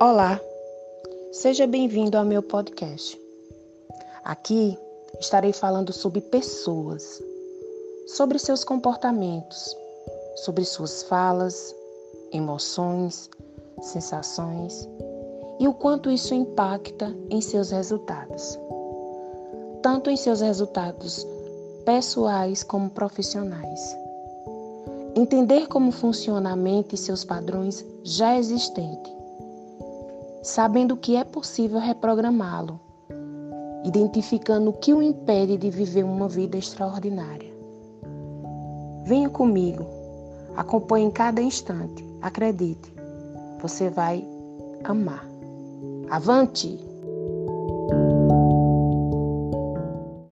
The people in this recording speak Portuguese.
Olá, seja bem-vindo ao meu podcast. Aqui estarei falando sobre pessoas, sobre seus comportamentos, sobre suas falas, emoções, sensações e o quanto isso impacta em seus resultados, tanto em seus resultados pessoais como profissionais. Entender como funciona a mente e seus padrões já existentes sabendo que é possível reprogramá-lo, identificando o que o impede de viver uma vida extraordinária. Venha comigo, acompanhe em cada instante, acredite, você vai amar. Avante!